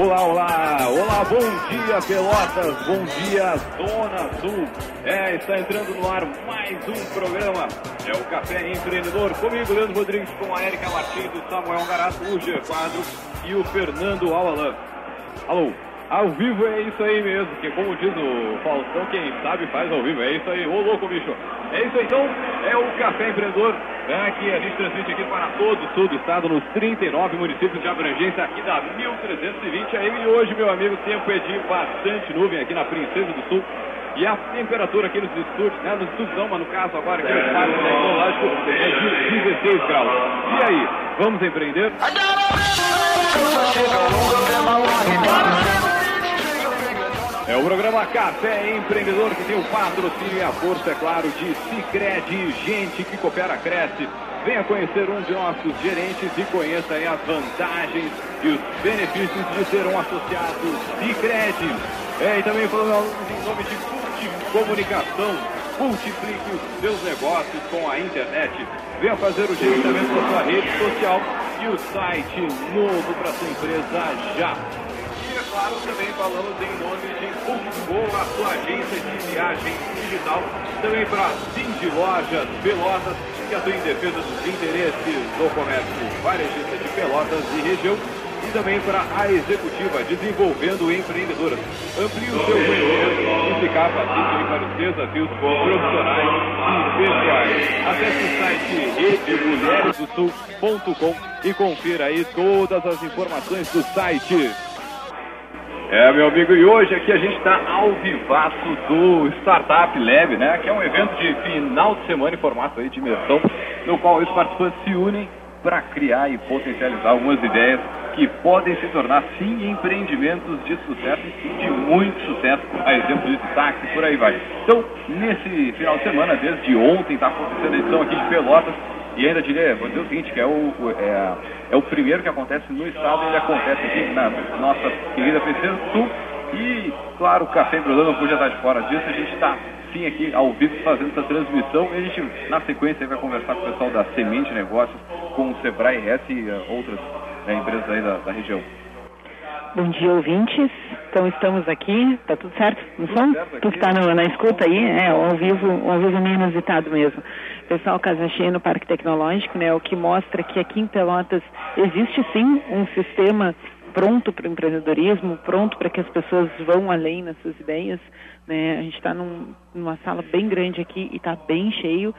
Olá, olá, olá, bom dia Pelotas, bom dia Zona Sul. É, está entrando no ar mais um programa. É o Café Empreendedor, comigo, Leandro Rodrigues, com a Erika Martins, o Samuel Garato, o G Quadro e o Fernando Alalan. Alô, ao vivo é isso aí mesmo, que como diz o Faustão, quem sabe faz ao vivo, é isso aí, ô louco bicho. É isso então, é o Café Empreendedor, né, que a gente transmite aqui para todo o sul do estado, nos 39 municípios de abrangência aqui da 1320 aí, e hoje, meu amigo, tempo é de bastante nuvem aqui na Princesa do Sul. E a temperatura aqui nos estúdios, né, nos estúdios não, mas no caso agora aqui no Parque Tecnológico é de 16 graus. E aí, vamos empreender? É o programa Café Empreendedor que tem o patrocínio e a força, é claro, de Cicred, gente que coopera, cresce. Venha conhecer um de nossos gerentes e conheça aí as vantagens e os benefícios de ser um associado Cicred. É, e também falando em nome de Comunicação, multiplique os seus negócios com a internet. Venha fazer o gerenciamento da sua rede social e o site novo para sua empresa já claro, também falamos em nome de Cultivou, a sua agência de viagem digital. Também para Cindy Lojas Pelotas, que atua em defesa dos interesses do comércio varejista de Pelotas e região. E também para a executiva Desenvolvendo Empreendedoras. Amplie o seu conhecimento e se capacite para os desafios profissionais e pessoais. Acesse o site redemulheresdosul.com e confira aí todas as informações do site. É, meu amigo, e hoje aqui a gente está ao vivaço do Startup Lab, né? Que é um evento de final de semana em formato aí de imersão, no qual os participantes se unem para criar e potencializar algumas ideias que podem se tornar, sim, empreendimentos de sucesso e de muito sucesso, a exemplo de táxi, por aí vai. Então, nesse final de semana, desde ontem, está acontecendo a edição aqui de Pelotas, e ainda diria, vou dizer o seguinte, que é o, é, é o primeiro que acontece no estado, ele acontece aqui na nossa querida Princesa do Sul. E, claro, o Café Empreendedor não podia estar de fora disso, a gente está sim aqui ao vivo fazendo essa transmissão e a gente, na sequência, vai conversar com o pessoal da Semente Negócios, com o Sebrae S e uh, outras né, empresas aí da, da região. Bom dia, ouvintes. Então estamos aqui, tá tudo certo no som? Tu que está na escuta aí, é, ao vivo, ao vivo meio inusitado mesmo. Pessoal, Casa Cheia no Parque Tecnológico, né, o que mostra que aqui em Pelotas existe sim um sistema pronto para o empreendedorismo, pronto para que as pessoas vão além nas suas ideias. Né? A gente está num, numa sala bem grande aqui e está bem cheio.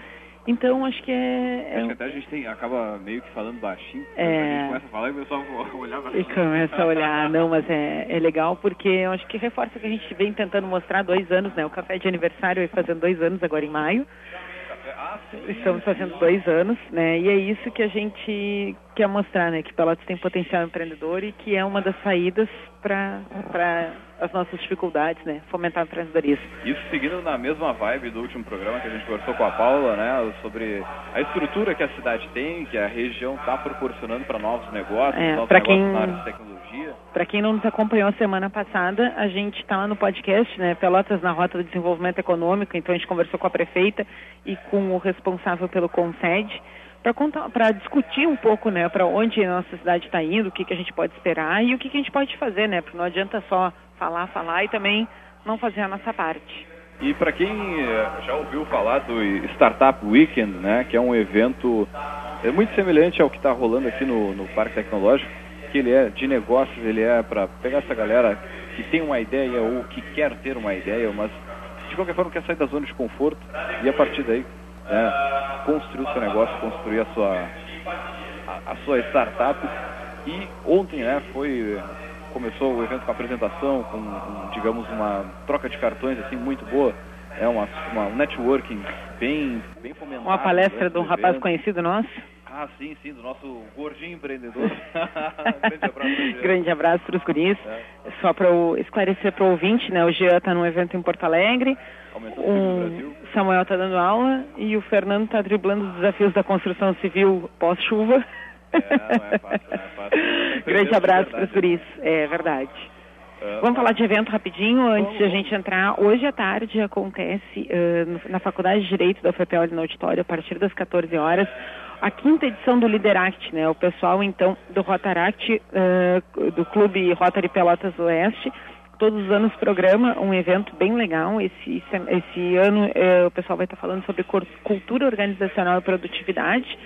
Então, acho que é... é... Acho que até a gente tem, acaba meio que falando baixinho. É... A gente começa a falar e o pessoal olhar E começa a olhar, não, mas é, é legal porque eu acho que reforça que a gente vem tentando mostrar há dois anos, né? O café de aniversário vai fazendo dois anos agora em maio. Ah. Estamos fazendo dois anos, né? E é isso que a gente quer mostrar, né? Que Pelotas tem potencial empreendedor e que é uma das saídas para as nossas dificuldades, né? Fomentar o empreendedorismo. Isso seguindo na mesma vibe do último programa que a gente conversou com a Paula, né? Sobre a estrutura que a cidade tem, que a região está proporcionando para novos negócios, É, novos negócios quem- na área de tecnologia. Para quem não nos acompanhou a semana passada, a gente está lá no podcast, né? Pelotas na Rota do Desenvolvimento Econômico. Então a gente conversou com a prefeita e com o responsável pelo para contar, para discutir um pouco, né? Para onde a nossa cidade está indo, o que, que a gente pode esperar e o que, que a gente pode fazer, né? Porque não adianta só falar, falar e também não fazer a nossa parte. E para quem eh, já ouviu falar do Startup Weekend, né, que é um evento é muito semelhante ao que está rolando aqui no, no Parque Tecnológico, que ele é de negócios, ele é para pegar essa galera que tem uma ideia ou que quer ter uma ideia, mas de qualquer forma quer sair da zona de conforto e a partir daí né, construir o seu negócio, construir a sua, a, a sua startup. E ontem né, foi começou o evento com a apresentação, com, com, digamos uma troca de cartões assim muito boa, é uma, uma um networking bem bem fomentado. Uma palestra durante de um o rapaz evento. conhecido nosso. Ah, sim, sim, do nosso gordinho empreendedor. Grande abraço. Grande para os guris. É, Só para esclarecer para o ouvinte, né? O Jean está num evento em Porto Alegre, o. Samuel está dando aula e o Fernando está driblando os desafios da construção civil pós-chuva. É, não é fácil, não é fácil. Grande abraço para os guris. É verdade. É, Vamos falar de evento rapidinho antes de a gente entrar. Hoje à tarde acontece no- na Faculdade de Direito da UFPL no auditório, a partir das 14 horas, a quinta edição do Lideract, né? O pessoal então do Rotaract, uh, do Clube Rotary Pelotas Oeste, todos os anos programa um evento bem legal. Esse, esse ano uh, o pessoal vai estar falando sobre cultura organizacional e produtividade.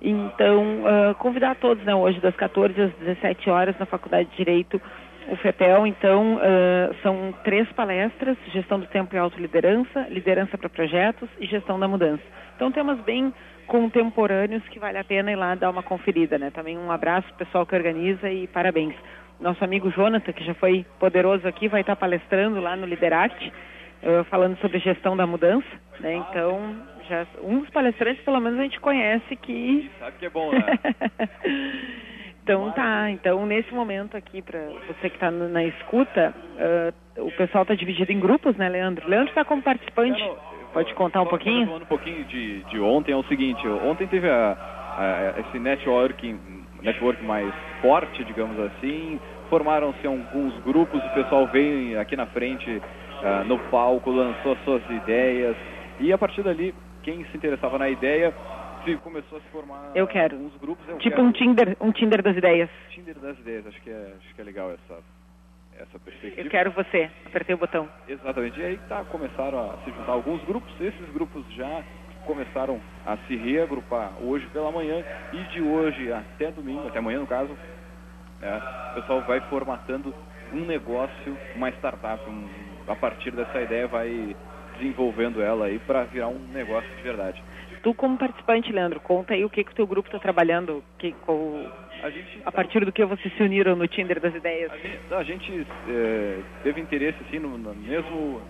Então, uh, convidar todos, né, hoje das 14 às 17 horas na Faculdade de Direito, o FEPEL, então, uh, são três palestras, gestão do tempo e autoliderança, liderança para projetos e gestão da mudança. Então, temas bem contemporâneos que vale a pena ir lá dar uma conferida, né? Também um abraço pro pessoal que organiza e parabéns. Nosso amigo Jonathan, que já foi poderoso aqui, vai estar palestrando lá no Lideract, uh, falando sobre gestão da mudança, né? Então, já um dos palestrantes, pelo menos, a gente conhece que... Sabe que é bom, né? então tá, então nesse momento aqui, para você que está na escuta, uh, o pessoal está dividido em grupos, né, Leandro? Leandro está como participante. Pode contar um pouquinho? Falando um pouquinho de, de ontem, é o seguinte, ontem teve a, a, esse networking, network mais forte, digamos assim, formaram-se alguns grupos, o pessoal veio aqui na frente uh, no palco, lançou suas ideias, e a partir dali quem se interessava na ideia se começou a se formar eu quero. uns grupos. Eu tipo quero. um Tinder, um Tinder das ideias. Tinder das ideias, acho que é, acho que é legal essa, essa perspectiva. Eu quero você, apertei o botão. Exatamente, e aí tá, começaram a se juntar alguns grupos, esses grupos já começaram a se reagrupar hoje pela manhã e de hoje até domingo, até amanhã no caso, é, o pessoal vai formatando um negócio, uma startup, um, a partir dessa ideia vai desenvolvendo ela aí para virar um negócio de verdade. Tu como participante, Leandro, conta aí o que, que o teu grupo está trabalhando, que, qual, gente, a, partir do que vocês se uniram no Tinder das ideias. A gente, a gente é, teve interesse assim no, no mesmo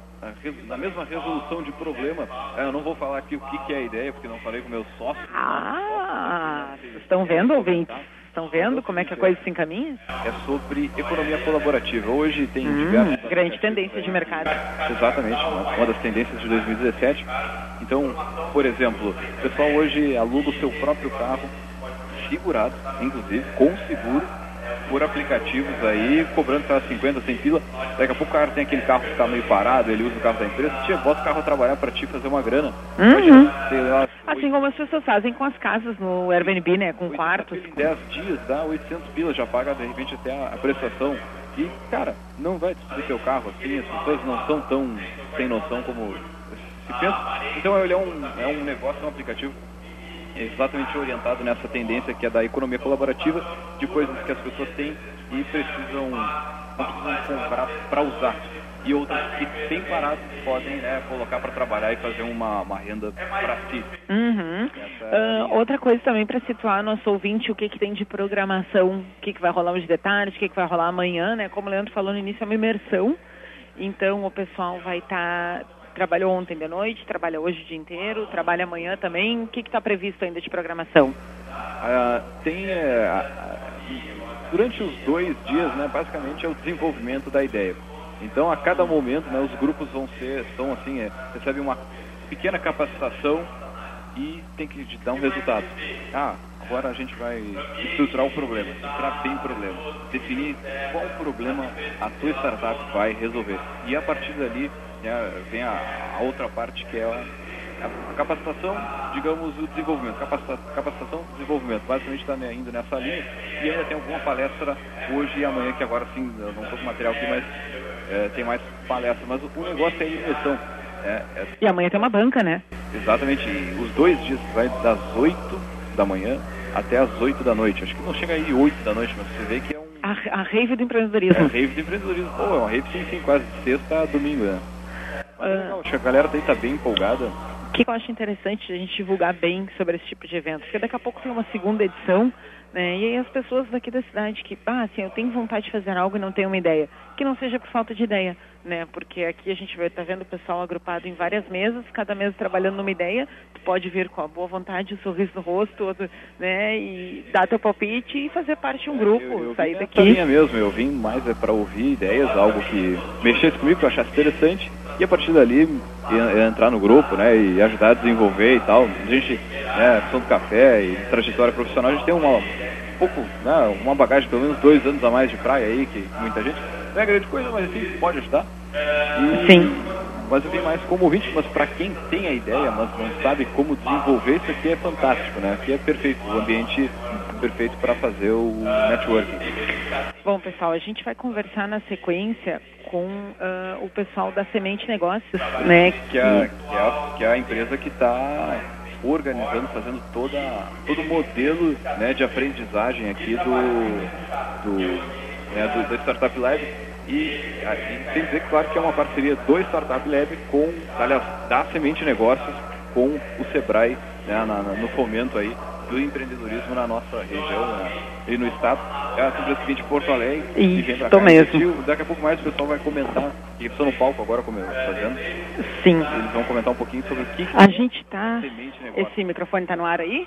na mesma resolução de problema. Eu não vou falar aqui o que, que é a ideia, porque não falei com meus sócios. Ah, estão vendo, ouvintes? Estão vendo como é que a coisa se encaminha? É sobre economia colaborativa. Hoje tem hum, diversas... Grande tendência de mercado. Exatamente, uma das tendências de 2017. Então, por exemplo, o pessoal hoje aluga o seu próprio carro, segurado, inclusive, com seguro, por aplicativos aí, cobrando para 50, 100 pila. Daqui a pouco o cara tem aquele carro que está meio parado, ele usa o carro da empresa, tia, bota o carro a trabalhar para ti fazer uma grana. Uhum. Lá, assim como as pessoas fazem com as casas no Airbnb, né? Com quartos. Em 10 dias dá 800 pila, já paga de repente até a, a prestação. E, cara, não vai destruir seu carro assim, as pessoas não são tão sem noção como se pensa. Então ele é um, é um negócio, é um aplicativo exatamente orientado nessa tendência que é da economia colaborativa, de coisas que as pessoas têm e precisam, precisam comprar para usar. E outras que têm parado podem né, colocar para trabalhar e fazer uma, uma renda para si. Uhum. É uh, outra coisa também para situar nosso ouvinte, o que, que tem de programação, o que, que vai rolar hoje de tarde, o que, que vai rolar amanhã, né? Como o Leandro falou no início, é uma imersão. Então o pessoal vai estar tá trabalhou ontem de noite, trabalha hoje o dia inteiro, trabalha amanhã também. O que está previsto ainda de programação? Ah, tem é, durante os dois dias, né, basicamente é o desenvolvimento da ideia. Então, a cada momento, né, os grupos vão ser, são assim, é, recebem uma pequena capacitação e tem que dar um resultado. Ah, agora a gente vai estruturar o problema, estruturar bem o problema, definir qual problema a tua startup vai resolver. E a partir dali né, vem a, a, outra parte que é a, a, capacitação, digamos, o desenvolvimento. Capacita, capacitação, desenvolvimento. Basicamente está indo nessa linha. E ainda tem alguma palestra hoje e amanhã, que agora sim, eu não estou com material aqui, mas é, tem mais palestra. Mas o, o negócio é a imersão. É, é... E amanhã tem uma banca, né? Exatamente. Os dois dias vai das 8 da manhã até as 8 da noite. Acho que não chega aí 8 da noite, mas você vê que é um. A, a rave do empreendedorismo. É a rave do empreendedorismo. Pô, é uma rave sim, sim, quase de sexta a domingo, né? Legal, que a galera daí tá bem empolgada. O que eu acho interessante a gente divulgar bem sobre esse tipo de evento? Porque daqui a pouco tem uma segunda edição, né? E aí as pessoas daqui da cidade que, ah, assim, eu tenho vontade de fazer algo e não tenho uma ideia. Que não seja por falta de ideia, né? Porque aqui a gente vai estar tá vendo o pessoal agrupado em várias mesas, cada mesa trabalhando numa ideia. Tu pode vir com a boa vontade, o um sorriso no rosto, né? E dar teu palpite e fazer parte de um grupo, eu, eu sair daqui. Linha mesmo, eu vim mais é para ouvir ideias, algo que mexesse comigo, que eu achasse interessante e a partir dali entrar no grupo, né, e ajudar a desenvolver e tal. A gente, né, questão do café e trajetória profissional, a gente tem uma um pouco, né, uma bagagem, pelo menos dois anos a mais de praia aí, que muita gente não é grande coisa, mas assim, pode ajudar. E, Sim. mas eu vim mais como ouvinte, mas para quem tem a ideia, mas não sabe como desenvolver, isso aqui é fantástico, né? Aqui é perfeito, o ambiente perfeito para fazer o networking. Bom, pessoal, a gente vai conversar na sequência com uh, o pessoal da Semente Negócios, né? Que é, que é, que é a empresa que está organizando, fazendo toda, todo o modelo né, de aprendizagem aqui do, do, né, do, da Startup Lab. E, e tem que dizer, claro, que é uma parceria do Startup Lab com, aliás, da Semente Negócios com o Sebrae né, na, no fomento aí do empreendedorismo na nossa região né, e no estado. É a vem de Porto Alegre Isso, vem pra cá. mesmo. Daqui a pouco mais o pessoal vai comentar, e estão no palco agora como fazendo. Sim. Eles vão comentar um pouquinho sobre o que A gente está... Esse microfone está no ar aí?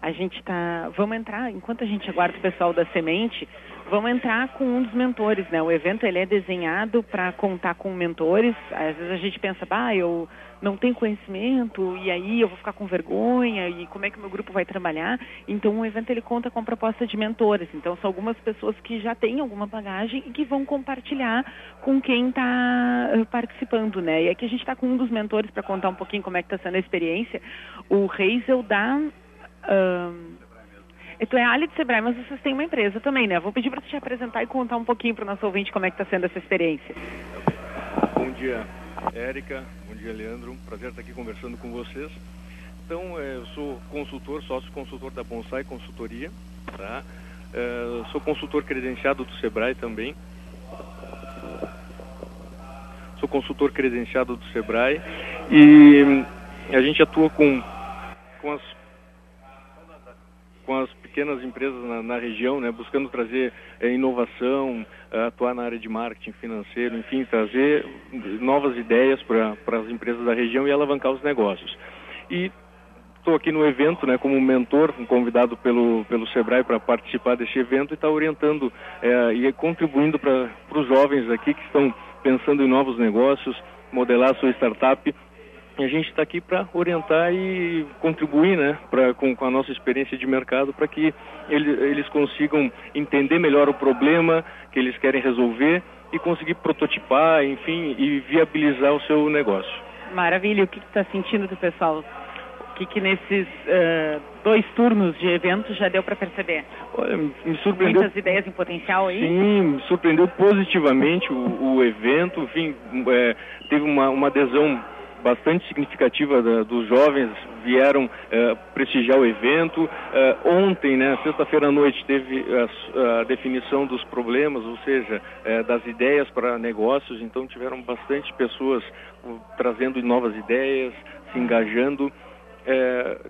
A gente está... Vamos entrar, enquanto a gente aguarda o pessoal da Semente, vamos entrar com um dos mentores, né? O evento ele é desenhado para contar com mentores. Às vezes a gente pensa, bah, eu não tenho conhecimento e aí eu vou ficar com vergonha e como é que o meu grupo vai trabalhar. Então o evento ele conta com proposta de mentores. Então são algumas pessoas que já têm alguma bagagem e que vão compartilhar com quem está eh, participando, né? E aqui a gente está com um dos mentores para contar um pouquinho como é que está sendo a experiência. O Reisel da Tu é Ali de Sebrae, mas vocês têm uma empresa também, né? Vou pedir para te apresentar e contar um pouquinho para o nosso ouvinte como é que está sendo essa experiência. Bom dia, Érica. Bom dia, Leandro. Prazer estar aqui conversando com vocês. Então, é, eu sou consultor, sócio consultor da Bonsai Consultoria, tá? É, sou consultor credenciado do Sebrae também. Sou consultor credenciado do Sebrae e a gente atua com, com as com as pequenas empresas na, na região, né, buscando trazer é, inovação, é, atuar na área de marketing financeiro, enfim, trazer novas ideias para as empresas da região e alavancar os negócios. E estou aqui no evento, né, como mentor, convidado pelo pelo Sebrae para participar deste evento e estar tá orientando é, e contribuindo para os jovens aqui que estão pensando em novos negócios, modelar sua startup a gente está aqui para orientar e contribuir né, pra, com, com, a nossa experiência de mercado para que ele, eles consigam entender melhor o problema que eles querem resolver e conseguir prototipar, enfim, e viabilizar o seu negócio. Maravilha. O que está sentindo do pessoal? O que, que nesses uh, dois turnos de evento já deu para perceber? Olha, me surpreendeu. Muitas ideias em potencial aí? Sim, me surpreendeu positivamente o, o evento. Enfim, é, teve uma, uma adesão bastante significativa da, dos jovens vieram uh, prestigiar o evento. Uh, ontem, né, sexta-feira à noite, teve a, a, definição dos problemas, ou seja, uh, das ideias para negócios. Então, tiveram bastante pessoas trazendo novas ideias, se engajando.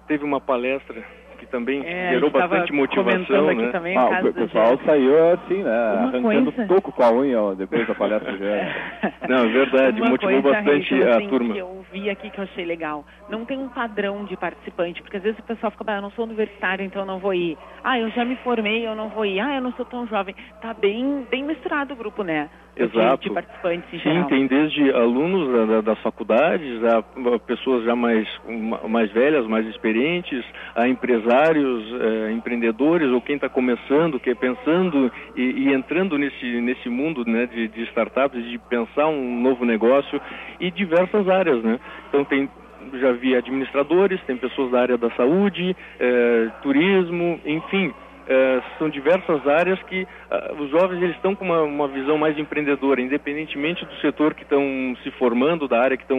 teve uma palestra que também é, gerou bastante motivação, né? Também, ah, o pessoal saiu assim, né? Uma arrancando coisa... toco com a unha depois da palestra já. Não, é verdade, Uma motivou bastante a, assim, turma. Que eu vi aqui que eu achei legal. Não tem um padrão de participante, porque às vezes o pessoal fica, ah, eu não sou universitário, então eu não vou ir. Ah, eu já me formei, eu não vou ir. Ah, eu não sou tão jovem. Tá bem, bem misturado o grupo, né? Exato. De, de participantes em Sim, geral. tem desde alunos da, das faculdades, a, a, pessoas já mais, mais velhas, mais experientes, a empresários, eh, empreendedores ou quem está começando, que é pensando e, e, entrando nesse, nesse mundo né, de, de startups, de pensar um novo negócio e diversas áreas, né? Então tem já vi administradores, tem pessoas da área da saúde, eh, turismo, enfim, é, são diversas áreas que uh, os jovens eles estão com uma, uma, visão mais empreendedora, independentemente do setor que estão se formando, da área que estão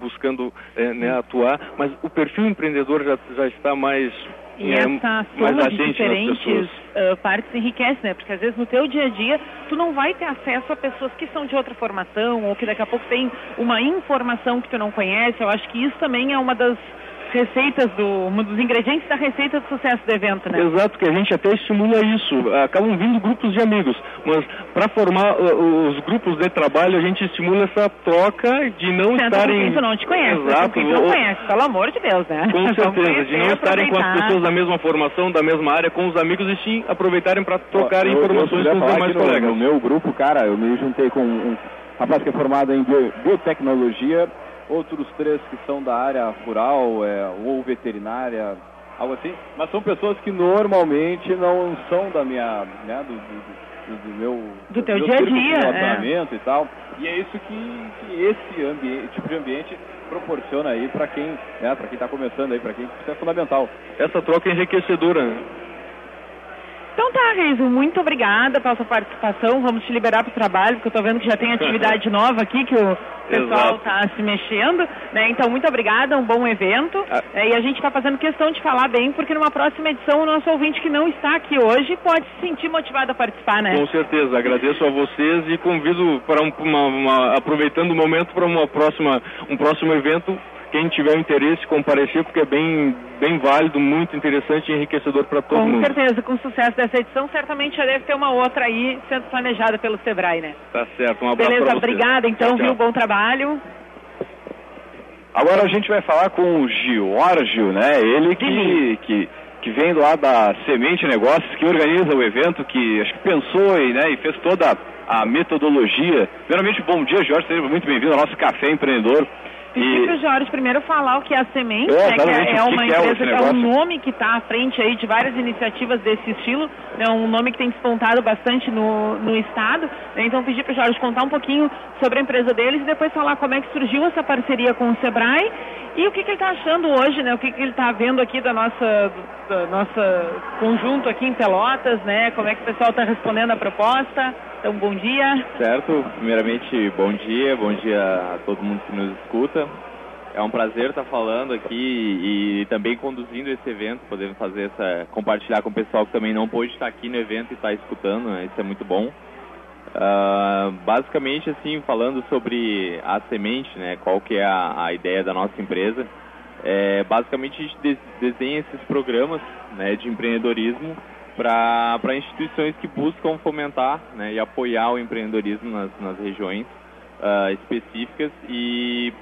buscando é, né, atuar, mas o perfil empreendedor já, já está mais e é, essa soma de diferentes uh, partes enriquece, né? Porque às vezes no teu dia a dia tu não vai ter acesso a pessoas que são de outra formação ou que daqui a pouco tem uma informação que tu não conhece. Eu acho que isso também é uma das receitas do um dos ingredientes da receita do sucesso do evento, né? Exato, que a gente até estimula isso. Acabam vindo grupos de amigos, mas para formar uh, os grupos de trabalho a gente estimula essa troca de não Sendo estarem. Com não te conhece, Exato. quem não conhece, pelo amor de Deus, né? Com certeza, de não estarem com as pessoas da mesma formação, da mesma área, com os amigos e sim aproveitarem para trocar eu, informações eu com os demais colegas. No meu grupo, cara, eu me juntei com um rapaz que é formado em biotecnologia outros três que são da área rural é, ou veterinária, algo assim, mas são pessoas que normalmente não são da minha, né, do, do, do meu do teu dia a dia, relacionamento é. e tal. E é isso que, que esse ambiente, tipo de ambiente proporciona aí para quem, né, para quem está começando aí, para quem isso é fundamental. Essa troca é enriquecedora. Né? Então tá, Reiso, muito obrigada pela sua participação. Vamos te liberar para o trabalho, porque eu estou vendo que já tem atividade nova aqui, que o pessoal está se mexendo. Né? Então, muito obrigada, um bom evento. Ah. É, e a gente está fazendo questão de falar bem, porque numa próxima edição o nosso ouvinte que não está aqui hoje pode se sentir motivado a participar, né? Com certeza, agradeço a vocês e convido para um, uma, uma, aproveitando o momento para uma próxima, um próximo evento quem tiver interesse comparecer, porque é bem, bem válido, muito interessante e enriquecedor para todo com mundo. Com certeza, com o sucesso dessa edição, certamente já deve ter uma outra aí sendo planejada pelo Sebrae, né? Tá certo, um abraço Beleza, obrigada então, tchau, viu? Bom trabalho. Agora a gente vai falar com o Giorgio, né? Ele que, que, que vem lá da Semente Negócios, que organiza o evento, que acho que pensou e, né, e fez toda a metodologia. Primeiramente, bom dia, Jorge, seja muito bem-vindo ao nosso Café Empreendedor. Pedir para o Jorge primeiro falar o que é a Semente, é, né, que é, é uma que é empresa, é, é, um nome que está à frente aí de várias iniciativas desse estilo, é um nome que tem despontado bastante no, no estado. Né, então pedir para o Jorge contar um pouquinho sobre a empresa deles e depois falar como é que surgiu essa parceria com o Sebrae e o que, que ele está achando hoje, né? O que, que ele está vendo aqui da nossa, da nossa conjunto aqui em Pelotas, né? Como é que o pessoal está respondendo a proposta? Então, bom dia. Certo. Primeiramente, bom dia. Bom dia a todo mundo que nos escuta. É um prazer estar falando aqui e, também conduzindo esse evento, podendo fazer essa compartilhar com o pessoal que também não pôde estar aqui no evento e estar escutando. Né? Isso é muito bom. Uh, basicamente, assim, falando sobre a semente, né? Qual que é a, a ideia da nossa empresa? É, basicamente, a gente desenha esses programas né, de empreendedorismo para instituições que buscam fomentar né, e apoiar o empreendedorismo nas, nas regiões uh, específicas e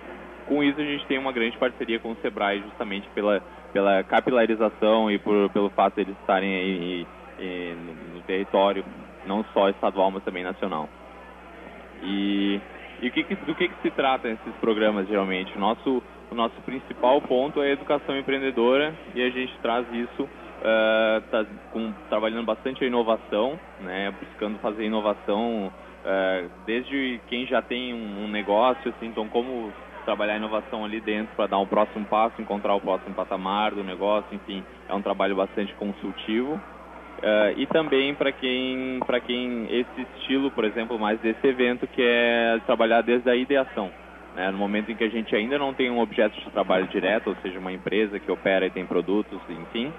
com isso a gente tem uma grande parceria com o Sebrae justamente pela, pela capilarização e por, pelo fato de eles estarem aí, no, território não só estadual mas também nacional. E, e que, que, do que, que se trata esses programas geralmente? O nosso, o nosso principal ponto é a educação empreendedora e a gente traz isso está uh, com, trabalhando bastante a inovação, né, buscando fazer inovação uh, desde quem já tem um, um, negócio, assim, então como trabalhar a inovação ali dentro para dar um próximo passo, encontrar o próximo patamar do negócio, enfim, é um trabalho bastante consultivo. Uh, e também para quem, para quem esse estilo, por exemplo, mais desse evento, que é trabalhar desde a ideação. Né? No momento em que a gente ainda não tem um objeto de trabalho direto, ou seja, uma empresa que opera e tem produtos, enfim,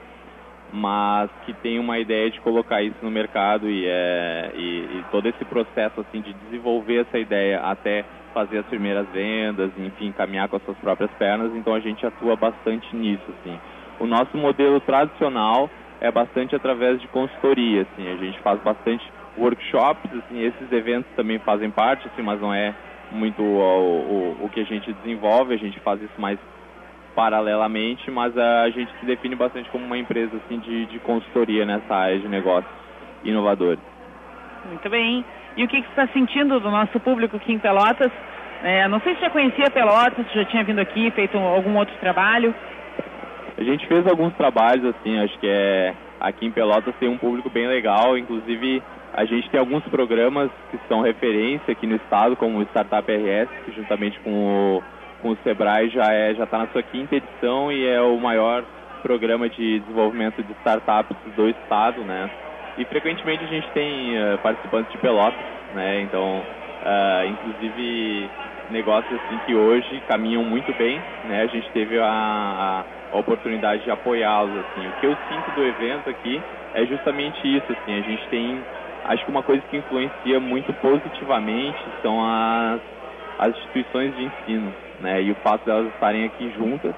mas que tem uma ideia de colocar isso no mercado e, é, e, e, todo esse processo assim de desenvolver essa ideia até fazer as primeiras vendas, enfim, caminhar com as suas próprias pernas. Então a gente atua bastante nisso, assim. O nosso modelo tradicional é bastante através de consultoria, assim. A gente faz bastante workshops, assim. Esses eventos também fazem parte, assim, mas não é muito o, o, o que a gente desenvolve. A gente faz isso mais paralelamente, mas a gente se define bastante como uma empresa assim, de, de consultoria nessa área de negócios inovadores. Muito bem. E o que, que você está sentindo do nosso público aqui em Pelotas? É, não sei se já conhecia Pelotas, se já tinha vindo aqui, feito algum outro trabalho. A gente fez alguns trabalhos, assim, acho que é aqui em Pelotas tem um público bem legal, inclusive a gente tem alguns programas que são referência aqui no estado, como o Startup RS, que juntamente com o com o Sebrae já é já está na sua quinta edição e é o maior programa de desenvolvimento de startups do estado, né? E frequentemente a gente tem uh, participantes de Pelotas, né? Então, uh, inclusive negócios assim que hoje caminham muito bem, né? A gente teve a, a oportunidade de apoiá-los, assim. O que eu sinto do evento aqui é justamente isso, assim. A gente tem, acho que uma coisa que influencia muito positivamente são as, as instituições de ensino, né? E o fato delas estarem aqui juntas,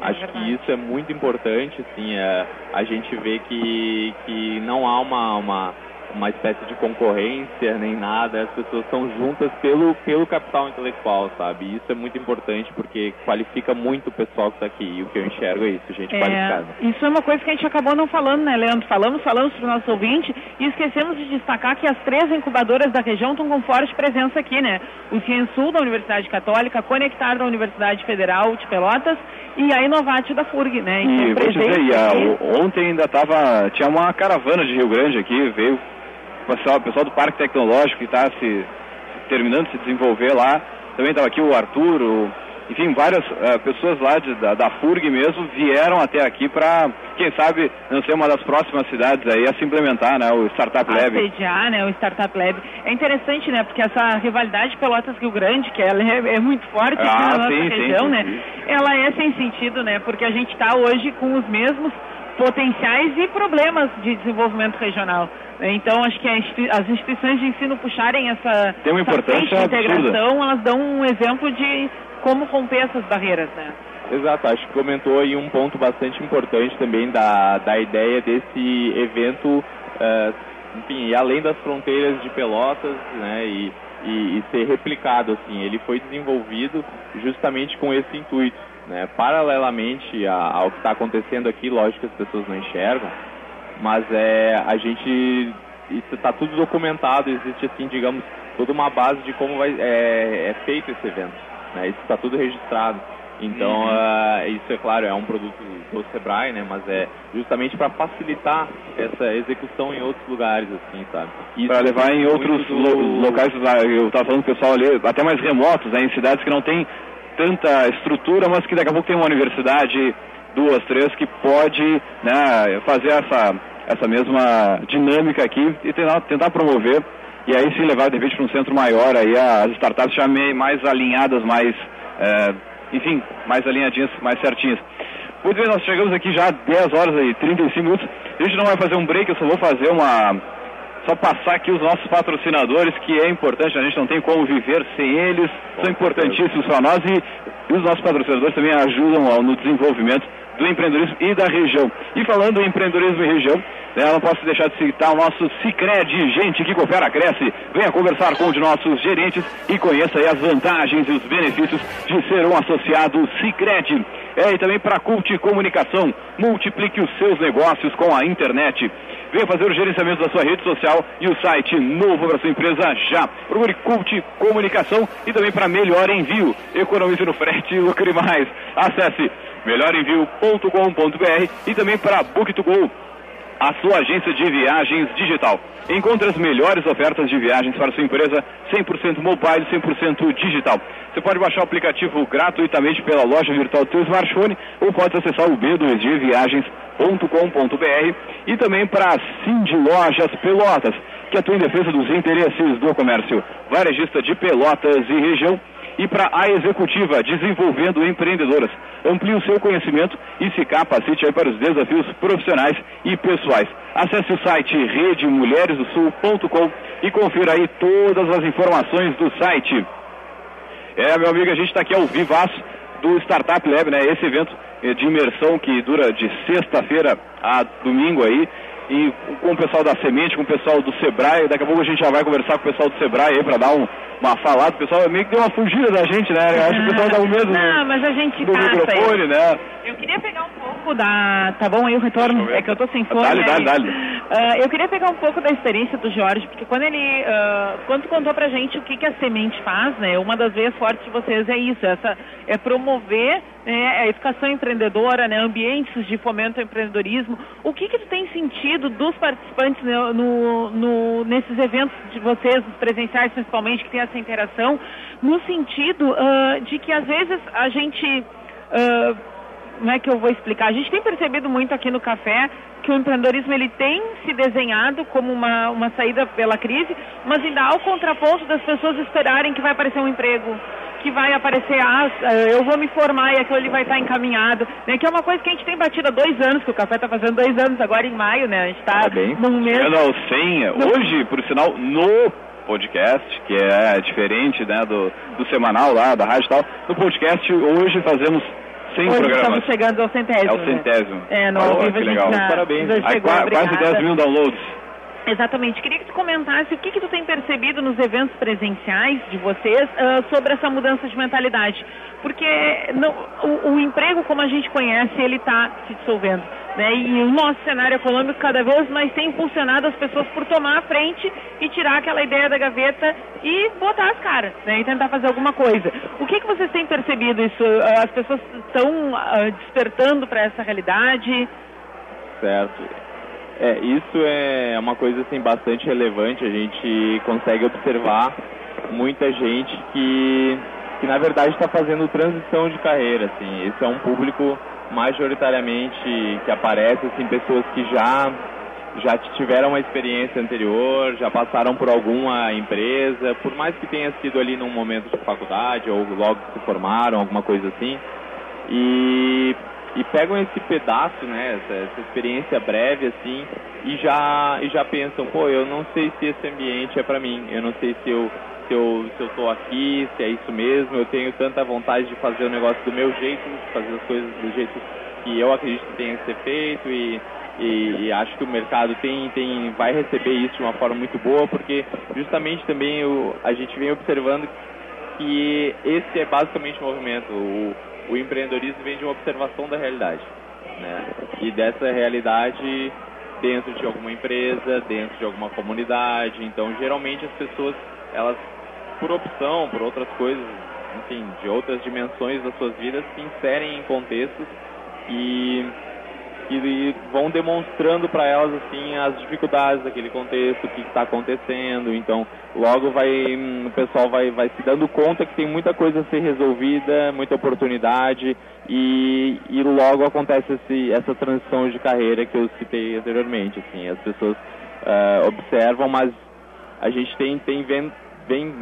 é acho verdade. que isso é muito importante, assim, é, a gente vê que, que não há uma, uma uma espécie de concorrência nem nada, as pessoas estão juntas pelo, pelo capital intelectual, sabe? E isso é muito importante porque qualifica muito o pessoal que está aqui. E o que eu enxergo é isso, gente é, qualificada. Isso é uma coisa que a gente acabou não falando, né, Leandro? Falamos, falamos para o nosso ouvinte e esquecemos de destacar que as três incubadoras da região estão com forte presença aqui, né? O Ciensul da Universidade Católica, Conectar da Universidade Federal de Pelotas e a Inovate da FURG, né? Então, e vou dizer, e a, ontem ainda tava, tinha uma caravana de Rio Grande aqui, veio pessoal, pessoal do Parque Tecnológico que está se, terminando de se desenvolver lá. Também estava aqui o Arthur, o, enfim, várias uh, pessoas lá de, da, da FURG mesmo vieram até aqui para, quem sabe, não ser uma das próximas cidades aí a se implementar, né, o Startup Lab. Assediar, né, o Startup Lab. É interessante, né, porque essa rivalidade Pelotas-Rio Grande, que ela é, é muito forte ah, aqui na nossa sim, região, sim, né, sim. ela é sem sentido, né, porque a gente está hoje com os mesmos potenciais e problemas de desenvolvimento regional. Então, acho que as instituições de ensino puxarem essa, Tem uma essa importância de integração, absurda. elas dão um exemplo de como romper essas barreiras, né? Exato, acho que comentou aí um ponto bastante importante também da, da ideia desse evento, eh, enfim, além das fronteiras de Pelotas, né, e, e, e ser replicado, assim, ele foi desenvolvido justamente com esse intuito, né, paralelamente a- ao que está acontecendo aqui, lógico que as pessoas não enxergam, mas é, a gente, está tudo documentado, existe assim, digamos, toda uma base de como vai, é, é feito esse evento, né, isso está tudo registrado. Então, ah, isso é claro, é um produto do Sebrae, né? Mas é justamente para facilitar essa execução em outros lugares, assim, sabe? Para levar em outros do- lo- locais, eu estava falando com o pessoal ali, até mais remotos, né, em cidades que não tem tanta estrutura, mas que daqui a pouco tem uma universidade, duas, três, que pode né, fazer essa, essa mesma dinâmica aqui e tentar, tentar promover. E aí sim levar de repente para um centro maior aí as startups já mais alinhadas, mais, eh, enfim, mais alinhadinhas, mais certinhas. Muito bem, nós chegamos aqui já 10 horas e 35 minutos. A gente não vai fazer um break, eu só vou fazer uma, só passar aqui os nossos patrocinadores, que é importante, a gente não tem como viver sem eles, são importantíssimos para nós e, e os nossos patrocinadores também ajudam ó, no desenvolvimento do empreendedorismo e da região. E falando em empreendedorismo e região, né, eu não posso deixar de citar o nosso Cicred, gente que coopera, cresce. Venha conversar com um de nossos gerentes e conheça aí as vantagens e os benefícios de ser um associado Cicred. É, e também para Cult Comunicação, multiplique os seus negócios com a internet. Venha fazer o gerenciamento da sua rede social e o site novo para sua empresa já. Procure Cult Comunicação e também para melhor envio. Economize no frete e lucre mais. Acesse melhorenvio.com.br e também para Book2Go, a sua agência de viagens digital. Encontre as melhores ofertas de viagens para sua empresa 100% mobile, 100% digital. Você pode baixar o aplicativo gratuitamente pela loja virtual do seu smartphone ou pode acessar o b2gviagens.com.br e também para a Cindy Lojas Pelotas, que atua em defesa dos interesses do comércio varejista de Pelotas e região e para a executiva, desenvolvendo empreendedoras. Amplie o seu conhecimento e se capacite aí para os desafios profissionais e pessoais. Acesse o site redemulheresdosul.com e confira aí todas as informações do site. É, meu amigo, a gente está aqui ao vivaço do Startup Lab, né? Esse evento de imersão que dura de sexta-feira a domingo aí. E com o pessoal da Semente, com o pessoal do Sebrae. Daqui a pouco a gente já vai conversar com o pessoal do Sebrae aí para dar um, uma falada. O pessoal meio que deu uma fugida da gente, né? Eu acho que o pessoal dá o mesmo Não, mas a gente do passa microfone, né? Eu queria pegar um pouco da. Tá bom aí o retorno? Eu. É que eu tô sem fone. Dale, né? dale, dale. Ah, eu queria pegar um pouco da experiência do Jorge, porque quando ele. ah, quando contou pra gente o que, que a semente faz, né? Uma das veias fortes de vocês é isso, essa, é promover né, a educação empreendedora, né, ambientes de fomento ao empreendedorismo. O que, que tem sentido dos participantes né, no, no- nesses eventos de vocês, os presenciais principalmente, que tem essa interação, no sentido ah, de que às vezes a gente. ah, como é que eu vou explicar? A gente tem percebido muito aqui no café que o empreendedorismo ele tem se desenhado como uma, uma saída pela crise, mas ainda há o contraponto das pessoas esperarem que vai aparecer um emprego, que vai aparecer, ah, eu vou me formar e aquilo ali vai estar encaminhado, né? que é uma coisa que a gente tem batido há dois anos, que o café está fazendo dois anos agora em maio, né? A gente está Parabéns. num mês... Chegando ao 100, hoje, por sinal, no podcast, que é diferente né, do, do semanal lá, da rádio e tal, no podcast hoje fazemos 100 Hoje programas. estamos chegando ao centésimo. É o né? centésimo. É, no Oh, ao vivo que a gente legal. já, Parabéns. já Aí, quase obrigada. 10 mil downloads. Exatamente. Queria que tu comentasse o que, que tu tem percebido nos eventos presenciais de vocês ah, sobre essa mudança de mentalidade. Porque não- o, o emprego, como a gente conhece, ele está se dissolvendo. Né? E o nosso cenário econômico cada vez mais tem impulsionado as pessoas por tomar a frente e tirar aquela ideia da gaveta e botar as caras, né? E tentar fazer alguma coisa. O que, que vocês têm percebido isso? Ah, As pessoas estão ah, despertando para essa realidade? Certo. É, isso é uma coisa assim bastante relevante. A gente consegue observar muita gente que, que na verdade está fazendo transição de carreira. Assim, esse é um público majoritariamente que aparece assim pessoas que já já tiveram uma experiência anterior, já passaram por alguma empresa, por mais que tenha sido ali num momento de faculdade ou logo se formaram, alguma coisa assim. E e pegam esse pedaço, né, essa, essa, experiência breve assim, e já e já pensam, pô, eu não sei se esse ambiente é para mim, eu não sei se eu se eu se eu tô aqui, se é isso mesmo, eu tenho tanta vontade de fazer o negócio do meu jeito, fazer as coisas do jeito que eu acredito que tenha que ser feito e e, e, acho que o mercado tem, tem, vai receber isso de uma forma muito boa, porque justamente também o, a gente vem observando que esse é basicamente o movimento. O, o empreendedorismo vem de uma observação da realidade. Né? E dessa realidade dentro de alguma empresa, dentro de alguma comunidade. Então, geralmente as pessoas, elas, por opção, por outras coisas, enfim, de outras dimensões das suas vidas, se inserem em contextos e e vão demonstrando para elas assim as dificuldades daquele contexto, o que está acontecendo. Então, logo vai o pessoal vai, vai se dando conta que tem muita coisa a ser resolvida, muita oportunidade e, e logo acontece esse, essa transição de carreira que eu citei anteriormente. Assim, as pessoas uh, observam, mas a gente tem tem vem, vem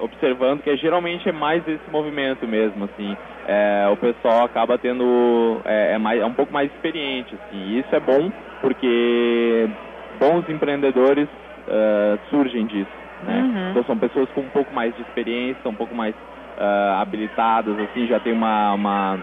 observando que é, geralmente é mais esse movimento mesmo, assim, é, o pessoal acaba tendo, é, é, mais, é um pouco mais experiente, assim, e isso é bom porque bons empreendedores uh, surgem disso, né? Uhum. Então são pessoas com um pouco mais de experiência, um pouco mais uh, habilitadas, assim, já tem uma, uma,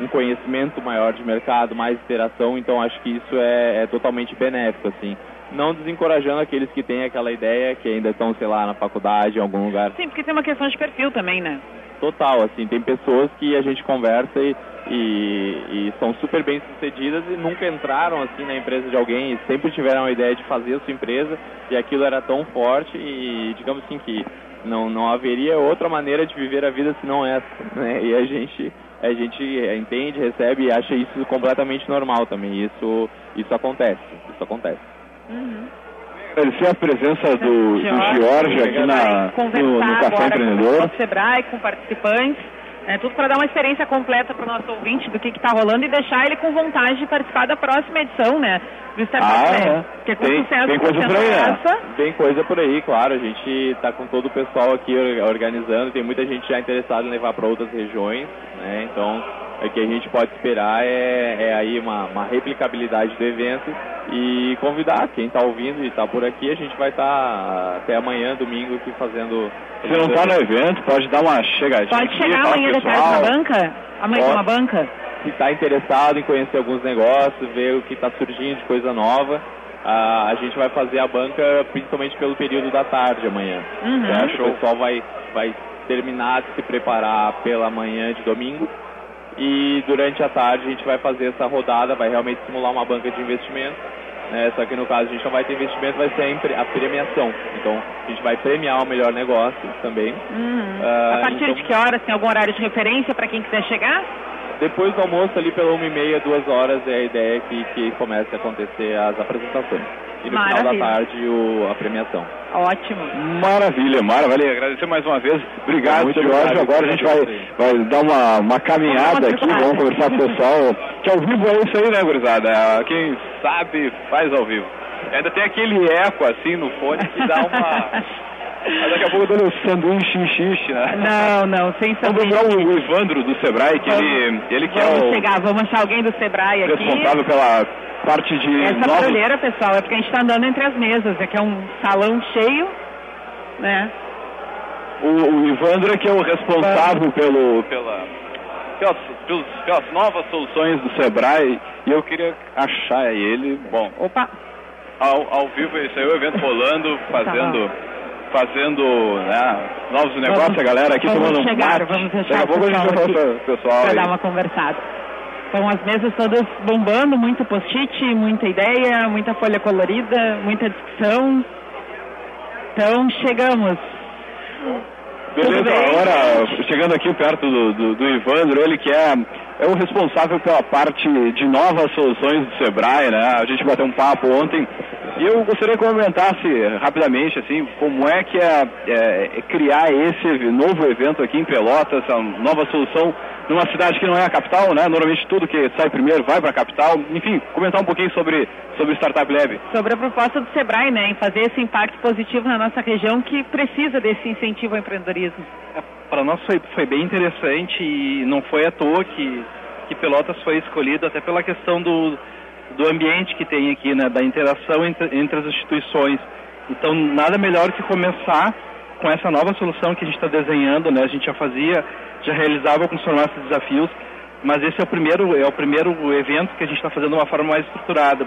um conhecimento maior de mercado, mais interação, então acho que isso é, é totalmente benéfico, assim não desencorajando aqueles que têm aquela ideia, que ainda estão, sei lá, na faculdade, em algum lugar. Sim, porque tem uma questão de perfil também, né? Total, assim, tem pessoas que a gente conversa e, e, e são super bem sucedidas e nunca entraram assim na empresa de alguém e sempre tiveram a ideia de fazer a sua empresa e aquilo era tão forte e digamos assim que não, não haveria outra maneira de viver a vida senão essa, né? E a gente a gente entende, recebe e acha isso completamente normal também. Isso isso acontece, isso acontece. Uhum. Agradecer a presença do, do Jorge aqui na, no, no Café Empreendedor. Com o Sebrae, com participantes. É, tudo para dar uma experiência completa para o nosso ouvinte do que está rolando e deixar ele com vontade de participar da próxima edição, né? Do Startup ah, é. Porque com tem, sucesso tem coisa por aí, essa... Tem coisa por aí, claro. A gente está com todo o pessoal aqui organizando. Tem muita gente já interessada em levar para outras regiões, né? Então o que a gente pode esperar é, é aí uma, uma, replicabilidade do evento e convidar quem está ouvindo e está por aqui, a gente vai estar tá até amanhã, domingo, aqui fazendo. Se não está no evento, pode dar uma chegadinha. Pode chegar amanhã de tarde na banca? Amanhã pode, uma banca? Se está interessado em conhecer alguns negócios, ver o que está surgindo de coisa nova. a gente vai fazer a banca principalmente pelo período da tarde amanhã. Uhum. O pessoal vai, vai terminar de se preparar pela manhã de domingo e durante a tarde a gente vai fazer essa rodada, vai realmente simular uma banca de investimento. Né? Só que no caso a gente não vai ter investimento, vai ser a premiação. Então a gente vai premiar o melhor negócio também. Uhum. Uh, a partir então, de que horas? Tem algum horário de referência para quem quiser chegar? Depois do almoço, ali pela uma e meia, duas horas, é a ideia que, que comece a acontecer as apresentações. E no Maravilha. final da tarde, o, a premiação. Ótimo. Maravilha, maravilha. Agradecer mais uma vez. Obrigado, Muito Jorge. Obrigado. Agora a gente vai, vai dar uma, uma caminhada aqui, vamos conversar com o pessoal. Que ao vivo é isso aí, né, gurizada? Quem sabe faz ao vivo. Ainda tem aquele eco assim no fone que dá uma. Mas daqui a pouco um sanduíche xixi, né? Não, não, sem sanduíche. Vamos lembrar o Ivandro do Sebrae, que vamos, ele, ele que vamos é o... chegar, vamos achar alguém do Sebrae aqui. Responsável pela parte de... Essa novos... barulheira, pessoal, é porque a gente está andando entre as mesas. Aqui é um salão cheio, né? O, o Ivandro é que é o responsável pelo, pela, pelas, pelos, pelas novas soluções do Sebrae e eu queria achar ele, bom... Opa! Ao, ao vivo, esse aí é o evento rolando, fazendo... Tá fazendo né, novos negócios, vamos, a galera aqui vamos tomando chegar, um Vamos Daqui a pouco a gente vai falar o pessoal Para dar uma conversada. Então as mesas todas bombando, muito post-it, muita ideia, muita folha colorida, muita discussão. Então chegamos. Beleza, agora chegando aqui perto do, do, do Ivandro, ele que é é o responsável pela parte de novas soluções do Sebrae, né? A gente bateu um papo ontem eu gostaria que comentasse rapidamente, assim, como é que é, é, é criar esse novo evento aqui em Pelotas, essa nova solução numa cidade que não é a capital, né? Normalmente tudo que sai primeiro vai para a capital. Enfim, comentar um pouquinho sobre sobre o Startup Lab. Sobre a proposta do Sebrae, né, em fazer esse impacto positivo na nossa região que precisa desse incentivo ao empreendedorismo. É, para nós foi, foi bem interessante e não foi à toa que, que Pelotas foi escolhido até pela questão do, do ambiente que tem aqui, né, da interação entre, entre as instituições. Então, nada melhor que começar com essa nova solução que a gente está desenhando, né? A gente já fazia, já realizava com os de desafios, mas esse é o primeiro é o primeiro evento que a gente está fazendo de uma forma mais estruturada.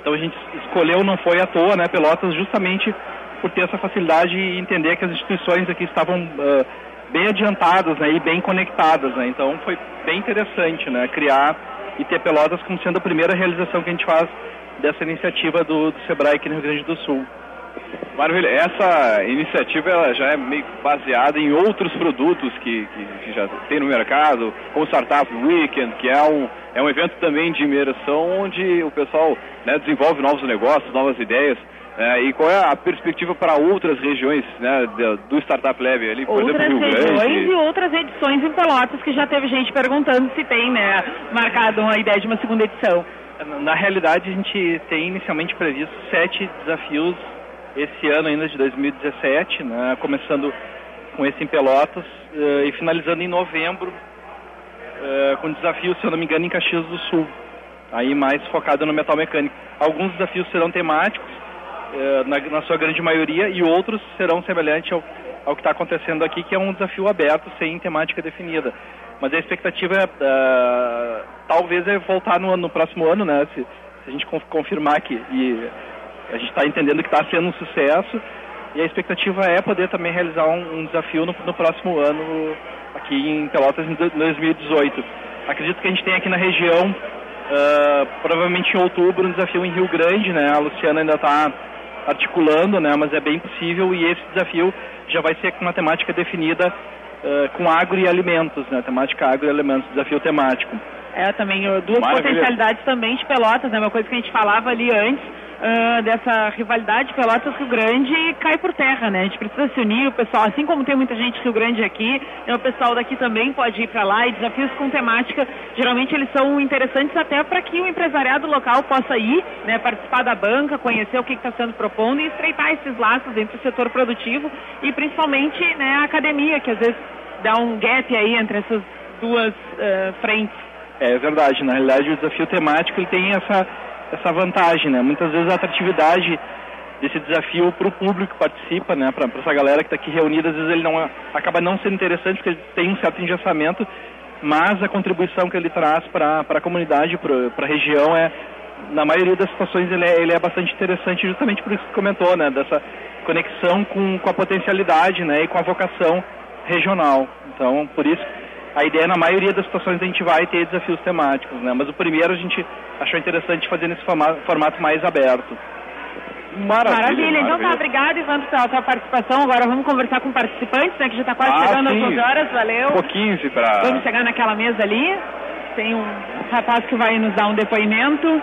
Então a gente escolheu, não foi à toa, né, Pelotas, justamente por ter essa facilidade e entender que as instituições aqui estavam uh, bem adiantadas né, e bem conectadas. Né? Então foi bem interessante né, criar e ter Pelotas como sendo a primeira realização que a gente faz dessa iniciativa do, do Sebrae aqui no Rio Grande do Sul. Maravilha. Essa iniciativa ela já é meio baseada em outros produtos que, que, que, já tem no mercado, como o Startup Weekend, que é um, é um evento também de imersão onde o pessoal né, desenvolve novos negócios, novas ideias. É, e qual é a perspectiva para outras regiões né, do Startup Lab ali, por outras exemplo, Rio regiões Grande? e outras edições em Pelotas que já teve gente perguntando se tem né, marcado a ideia de uma segunda edição. Na realidade, a gente tem inicialmente previsto sete desafios esse ano ainda de 2017, né, começando com esse em Pelotas uh, e finalizando em novembro uh, com desafio, se eu não me engano, em Caxias do Sul, aí mais focado no metal mecânico. Alguns desafios serão temáticos, na, na, sua grande maioria, e outros serão semelhantes ao, ao que está acontecendo aqui, que é um desafio aberto, sem temática definida. Mas a expectativa é, talvez é voltar no, no próximo ano, né, se, se a gente confirmar que e, a gente está entendendo que está sendo um sucesso e a expectativa é poder também realizar um, um desafio no, no, próximo ano aqui em Pelotas em 2018. Acredito que a gente tem aqui na região, uh, provavelmente em outubro, um desafio em Rio Grande, né? A Luciana ainda está articulando, né? Mas é bem possível e esse desafio já vai ser com uma temática definida uh, com agro e alimentos, né? Temática agro e alimentos, desafio temático. É, também duas Maravilha. potencialidades também de Pelotas, né? Uma coisa que a gente falava ali antes, uh, dessa rivalidade Pelotas-Rio Grande cai por terra, né? A gente precisa se unir, o pessoal, assim como tem muita gente Rio Grande aqui, né, o pessoal daqui também pode ir para lá e desafios com temática, geralmente eles são interessantes até para que o empresariado local possa ir, né, participar da banca, conhecer o que está sendo propondo e estreitar esses laços entre o setor produtivo e principalmente né, a academia, que às vezes dá um gap aí entre essas duas uh, frentes. É verdade, na realidade o desafio temático ele tem essa essa vantagem, né? Muitas vezes a atratividade desse desafio para o público que participa, né? Para essa galera que está aqui reunida, às vezes ele não acaba não sendo interessante porque ele tem um certo engessamento, mas a contribuição que ele traz para a comunidade, para a região é na maioria das situações ele é, ele é bastante interessante justamente por isso que comentou, né? Dessa conexão com, com a potencialidade, né? E com a vocação regional. Então, por isso a ideia na maioria das situações a gente vai ter desafios temáticos, né? Mas o primeiro a gente achou interessante fazer nesse formato mais aberto. Maravilha, maravilha. Então tá, obrigado Ivan pela tua participação. Agora vamos conversar com participantes, né? Que já está quase ah, chegando sim. às 11 horas, valeu. Um pouquinho para. Vamos chegar naquela mesa ali. Tem um rapaz que vai nos dar um depoimento.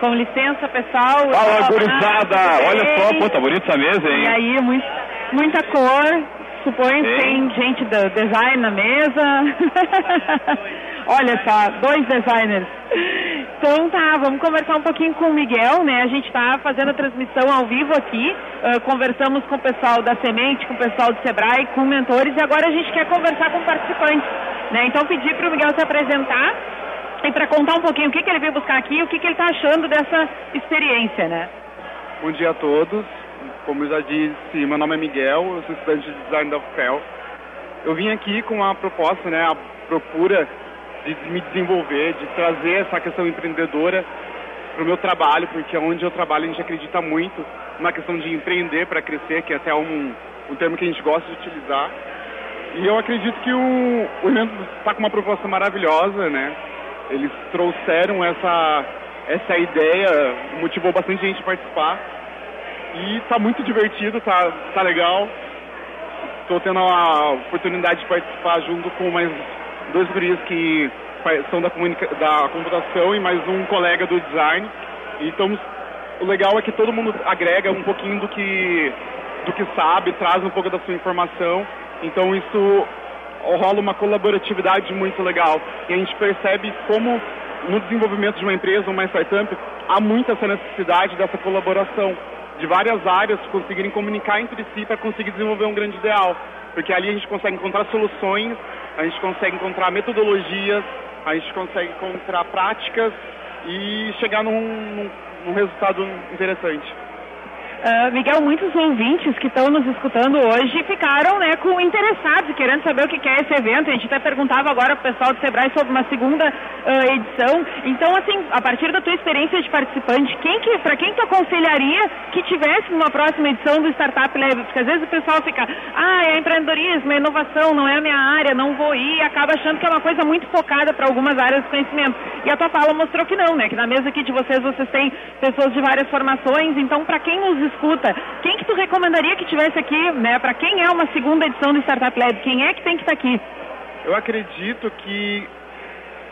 Com licença, pessoal. Fala, gurizada! Olha só, pô, tá bonita essa mesa, hein? E aí, muito, muita cor supõe que tem gente do design na mesa. Olha só, dois designers. Então tá, vamos conversar um pouquinho com o Miguel, né? A gente está fazendo a transmissão ao vivo aqui, uh, conversamos com o pessoal da Semente, com o pessoal do Sebrae, com mentores e agora a gente quer conversar com participantes, né? Então pedir para o Miguel se apresentar e para contar um pouquinho o que, que ele veio buscar aqui e o que, que ele está achando dessa experiência, né? Bom dia a todos. Como eu já disse, meu nome é Miguel, eu sou estudante de design da UFPEL. Eu vim aqui com a proposta, né, a procura de me desenvolver, de trazer essa questão empreendedora para o meu trabalho, porque onde eu trabalho a gente acredita muito na questão de empreender para crescer, que é até um, um termo que a gente gosta de utilizar. E eu acredito que o, o evento está com uma proposta maravilhosa, né? Eles trouxeram essa, essa ideia, motivou bastante gente a participar. E tá muito divertido, tá, tá legal. Estou tendo a oportunidade de participar junto com mais dois guris que são da, da computação e mais um colega do design. Então, o legal é que todo mundo agrega um pouquinho do que, do que sabe, traz um pouco da sua informação. Então, isso rola uma colaboratividade muito legal. E a gente percebe como no desenvolvimento de uma empresa, uma startup, há muito essa necessidade dessa colaboração de várias áreas conseguirem comunicar entre si para conseguir desenvolver um grande ideal. Porque ali a gente consegue encontrar soluções, a gente consegue encontrar metodologias, a gente consegue encontrar práticas e chegar num, num, num resultado interessante. Uh, Miguel, muitos ouvintes que estão nos escutando hoje ficaram né, com interessados, querendo saber o que é esse evento. A gente até perguntava agora para o pessoal do Sebrae sobre uma segunda uh, edição. Então, assim, a partir da tua experiência de participante, quem que, para quem tu aconselharia que tivesse numa próxima edição do Startup Lab? Porque às vezes o pessoal fica, ah, é empreendedorismo, é inovação, não é a minha área, não vou ir, e acaba achando que é uma coisa muito focada para algumas áreas de conhecimento. E a tua fala mostrou que não, né? Que na mesa aqui de vocês, vocês têm pessoas de várias formações. Então, para quem nos escuta, quem que tu recomendaria que tivesse aqui, né? Para quem é uma segunda edição do Startup Lab, quem é que tem que estar tá aqui? Eu acredito que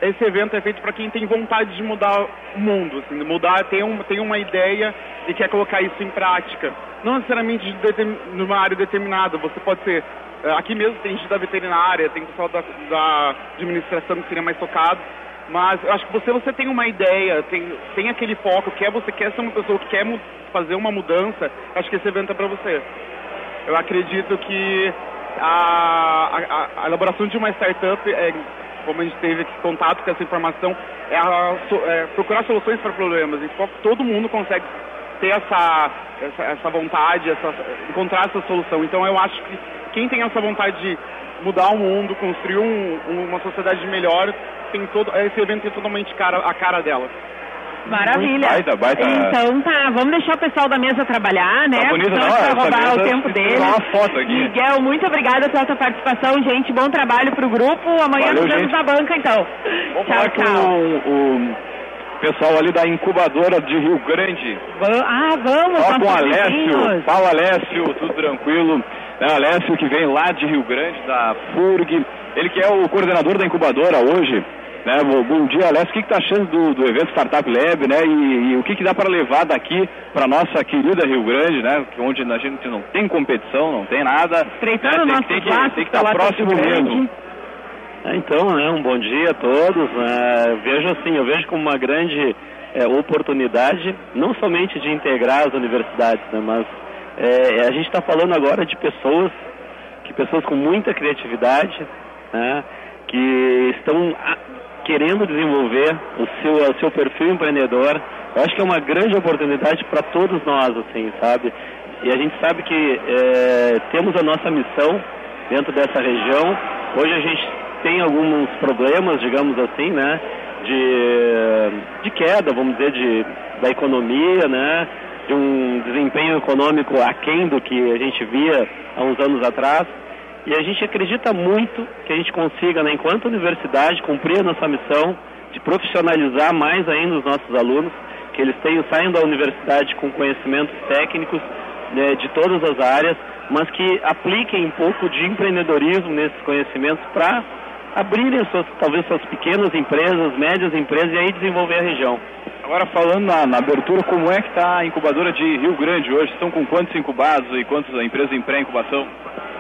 esse evento é feito para quem tem vontade de mudar o mundo, assim, mudar, tem, um, tem uma ideia e quer colocar isso em prática. Não necessariamente de numa área determinada, você pode ser. Eh, aqui mesmo tem gente da veterinária, tem pessoal da, da administração que seria mais tocado, mas eu acho que você, você tem uma ideia, tem, tem aquele foco, quer você quer ser uma pessoa que quer fazer uma mudança, acho que esse evento é para você. Eu acredito que a, a, a, elaboração de uma startup, é, como a gente teve contato com essa informação, é, a, é procurar soluções para problemas. E todo mundo consegue ter essa, essa, essa vontade, essa, encontrar essa solução. Então eu acho que quem tem essa vontade de mudar o mundo, construir um, uma sociedade melhor, tem todo, esse evento tem totalmente cara, a cara dela. Maravilha. Baita, baita. Então tá, vamos deixar o pessoal da mesa trabalhar, né? Tá bonito, não, para roubar o tempo dele. uma foto aqui. Miguel, muito obrigada pela sua participação, gente. Bom trabalho pro grupo. Amanhã Valeu, nos vemos na banca, então. Vamos tchau, tchau. O, o pessoal ali da incubadora de Rio Grande. ah, vamos. Fala com o Alessio. Fala, Alessio, tudo tranquilo. É, Alessio que vem lá de Rio Grande, da FURG. Ele que é o coordenador da incubadora hoje. Né? Bom dia, Alessio. O que está achando do, do, evento Startup Lab, né? E, e o que, que dá para levar daqui para nossa querida Rio Grande, né? Onde a gente não tem competição, não tem nada. Estreitando né? tem, tem, que, tem que estar tá próximo mesmo. É, então, né, um bom dia a todos. Né? Vejo assim, eu vejo como uma grande é, oportunidade, não somente de integrar as universidades, né, mas é, a gente está falando agora de pessoas, que pessoas com muita criatividade, né, que estão querendo desenvolver o seu, o seu perfil empreendedor. Eu acho que é uma grande oportunidade para todos nós, assim, sabe? E a gente sabe que é, temos a nossa missão dentro dessa região. Hoje a gente tem alguns problemas, digamos assim, né? De, de queda, vamos dizer, de, da economia, né? De um desempenho econômico aquém do que a gente via há uns anos atrás. E a gente acredita muito que a gente consiga, né, enquanto universidade, cumprir a nossa missão de profissionalizar mais ainda os nossos alunos, que eles tenham, saiam da universidade com conhecimentos técnicos né, de todas as áreas, mas que apliquem um pouco de empreendedorismo nesses conhecimentos para abrirem suas, talvez suas pequenas empresas, médias empresas e aí desenvolver a região. Agora falando na, na abertura, como é que está a incubadora de Rio Grande hoje? Estão com quantos incubados e quantas empresas em pré-incubação?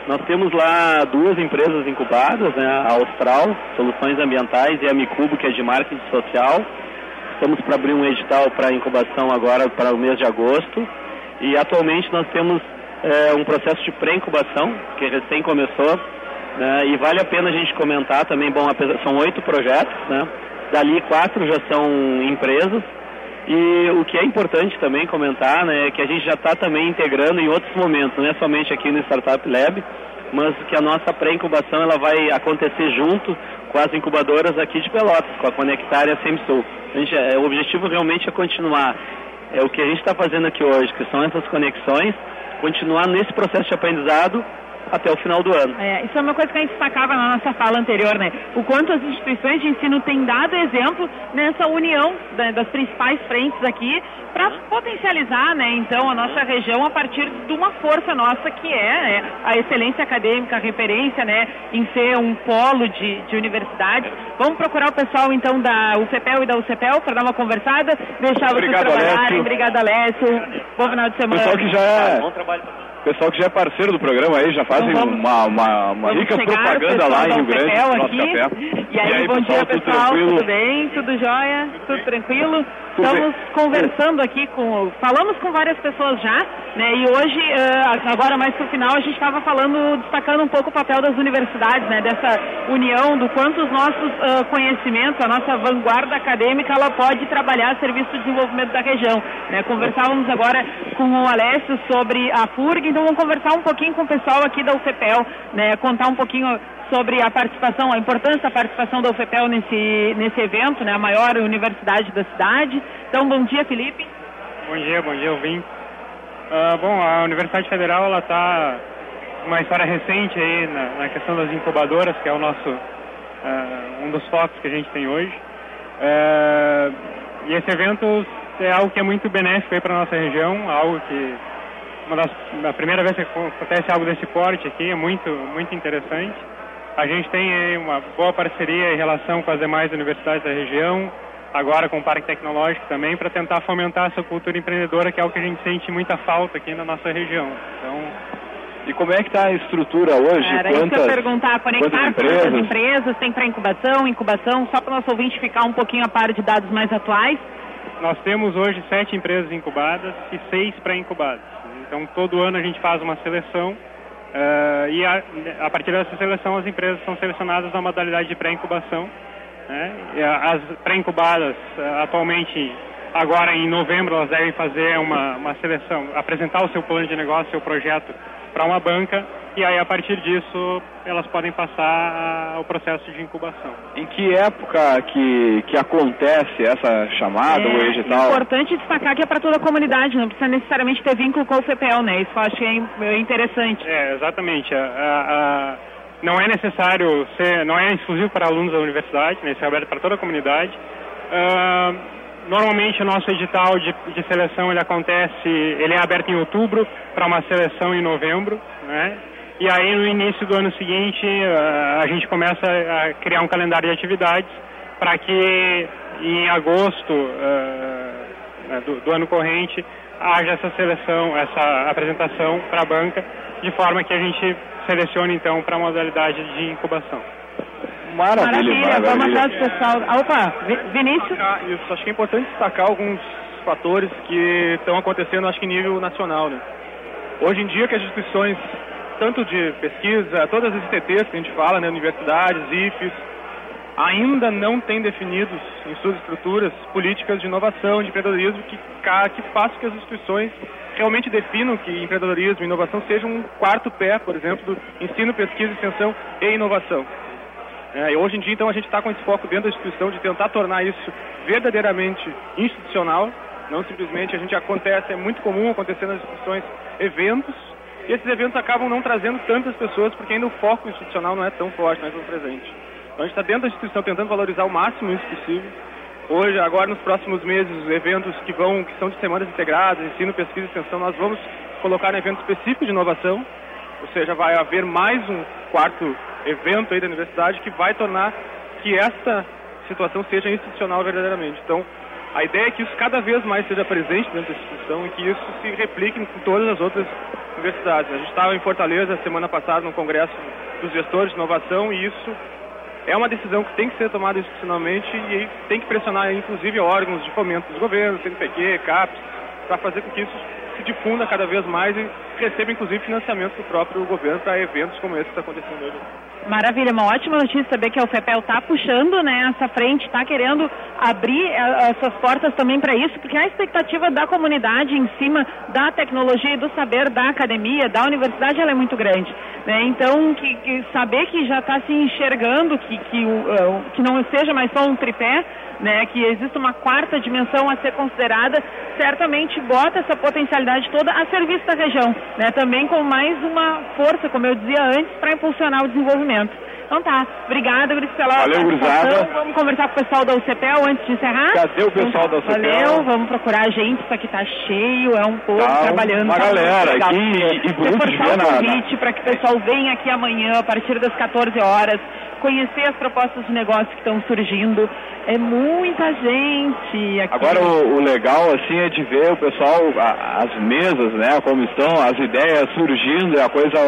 Nós temos lá duas empresas incubadas, né? a Austral, Soluções Ambientais, e a Micubo, que é de marketing social. Estamos para abrir um edital para incubação agora para o mês de agosto. E atualmente nós temos é, um processo de pré-incubação, que recém começou, né? e vale a pena a gente comentar também, bom, são oito projetos, né? Dali quatro já são empresas, e o que é importante também comentar, né, é que a gente já está também integrando em outros momentos, não é somente aqui no Startup Lab, mas que a nossa pré-incubação ela vai acontecer junto com as incubadoras aqui de Pelotas, com a Conectar e a Semsul. É, o objetivo realmente é continuar é o que a gente está fazendo aqui hoje, que são essas conexões, continuar nesse processo de aprendizado até o final do ano. É, isso é uma coisa que a gente destacava na nossa fala anterior, né? O quanto as instituições de ensino têm dado exemplo nessa união da, das principais frentes aqui para potencializar, né, então, a nossa região a partir de uma força nossa que é né, a excelência acadêmica, a referência, né, em ser um polo de, de universidade. Vamos procurar o pessoal, então, da UFPEL e da UCPEL para dar uma conversada, deixar vocês Obrigado, trabalharem. Alessio. Obrigada, Alessio. Bom final de semana. Pessoal que já é, Bom trabalho todos. Pessoal que já é parceiro do programa aí, já fazem Então uma, uma, uma rica chegar, propaganda pessoal lá em Rio Grande, nosso café. E aí, bom dia, tudo pessoal. tranquilo? Tudo bem? Tudo jóia? Tudo tranquilo? Tudo Estamos bem. conversando aqui com. Falamos com várias pessoas já, né? E hoje, eh, agora mais pro final, a gente estava falando, destacando um pouco o papel das universidades, né? Dessa união, do quanto os nossos ah, conhecimentos, a nossa vanguarda acadêmica, ela pode trabalhar a serviço do desenvolvimento da região. Né? Conversávamos agora com o Alessio sobre a FURG, então vamos conversar um pouquinho com o pessoal aqui da UFPEL, né? Contar um pouquinho sobre a participação, a importância da participação da UFPEL nesse, nesse evento, né? A maior universidade da cidade. Então, bom dia, Felipe. Bom dia, bom dia, ouvinte. Ah, bom, a Universidade Federal ela está uma história recente aí na, na questão das incubadoras, que é o nosso ah, um dos focos que a gente tem hoje. Ah, e esse evento é algo que é muito benéfico aí para nossa região, algo que uma das a primeira vez que acontece algo desse porte aqui é muito muito interessante. A gente tem aí uma boa parceria em relação com as demais universidades da região, agora com o Parque Tecnológico também, para tentar fomentar essa cultura empreendedora, que é algo que a gente sente muita falta aqui na nossa região. Então, E como é que está a estrutura hoje? Era isso que eu quantas, perguntar, conectar quantas todas as empresas? empresas, tem para incubação, incubação, só para o nosso ouvinte ficar um pouquinho a par de dados mais atuais. nós temos hoje sete empresas incubadas e seis pré-incubadas. Então, todo ano a gente faz uma seleção eh, e a, a partir dessa seleção as empresas são selecionadas na modalidade de pré-incubação. né? As pré-incubadas, eh, atualmente, agora em novembro, elas devem fazer uma, uma seleção, apresentar o seu plano de negócio, seu projeto para uma banca e aí a partir disso elas podem passar ao processo de incubação. Em que época que, que acontece essa chamada, o É edital? importante destacar que é para toda a comunidade, não precisa necessariamente ter vínculo com o FPL, né? Isso eu acho que é in- é interessante. É, exatamente. A- a- a- não é necessário ser, não é exclusivo para alunos da universidade, né? Isso é aberto para toda a comunidade. Ah, normalmente o nosso edital de, de seleção ele acontece, ele é aberto em outubro para uma seleção em novembro, né? E aí no início do ano seguinte ah, a gente começa a criar um calendário de atividades para que em agosto né, do, do ano corrente haja essa seleção, essa apresentação para a banca, de forma que a gente selecione então para a modalidade de incubação. Maravilha, vamos maravilha. atrás do pessoal. Ah, Opa, Vi- Vinícius. Ah, isso, acho que é importante destacar alguns fatores que estão acontecendo, acho que em nível nacional, né? Hoje em dia que as instituições, tanto de pesquisa, todas as ICTs que a gente fala, né, universidades, IFES, ainda não têm definidos em suas estruturas políticas de inovação, de empreendedorismo, que, que façam que as instituições realmente definam que empreendedorismo e inovação sejam um quarto pé, por exemplo, do ensino, pesquisa, extensão e inovação. É, e hoje em dia, então, a gente está com esse foco dentro da instituição de tentar tornar isso verdadeiramente institucional, não simplesmente a gente acontece, é muito comum acontecer nas instituições eventos, e esses eventos acabam não trazendo tantas pessoas porque ainda o foco institucional não é tão forte, não é tão presente. Então a gente está dentro da instituição tentando valorizar o máximo isso possível. Hoje, agora nos próximos meses, os eventos que vão, que são de semanas integradas, ensino, pesquisa e extensão, nós vamos colocar um evento específico de inovação, ou seja, vai haver mais um quarto evento aí da universidade que vai tornar que esta situação seja institucional verdadeiramente. Então, a ideia é que isso cada vez mais seja presente dentro da instituição e que isso se replique em todas as outras universidades. A gente estava em Fortaleza semana passada no congresso dos gestores de inovação e isso é uma decisão que tem que ser tomada institucionalmente e tem que pressionar inclusive órgãos de fomento dos governos, CNPq, CAPES, para fazer com que isso se difunda cada vez mais e receba inclusive financiamento do próprio governo para eventos como esse que está acontecendo hoje. Maravilha, uma ótima notícia saber que a UFPEL está puxando né, essa frente, está querendo abrir eh, essas portas também para isso, porque a expectativa da comunidade em cima da tecnologia e do saber da academia, da universidade, ela é muito grande. Né? Então, que, que saber que já está se enxergando, que, que, o- que não seja mais só um tripé, né, que existe uma quarta dimensão a ser considerada, certamente bota essa potencialidade toda a serviço da região, né, também com mais uma força, como eu dizia antes, para impulsionar o desenvolvimento. Então tá, obrigada, Gris, pela Valeu, gurizada. Vamos conversar com o pessoal da UCPEL antes de encerrar. Cadê o pessoal da UCPEL? Valeu, vamos procurar a gente, isso aqui tá cheio, é um povo Tá trabalhando. uma tá galera legal. aqui e- e bonito de Reforçar ver o na- convite para que o pessoal venha aqui amanhã, a partir das 14 horas, conhecer as propostas de negócio que estão surgindo. É muita gente aqui. Agora o, o legal assim é de ver o pessoal, a- as mesas, né, como estão, as ideias surgindo, e a coisa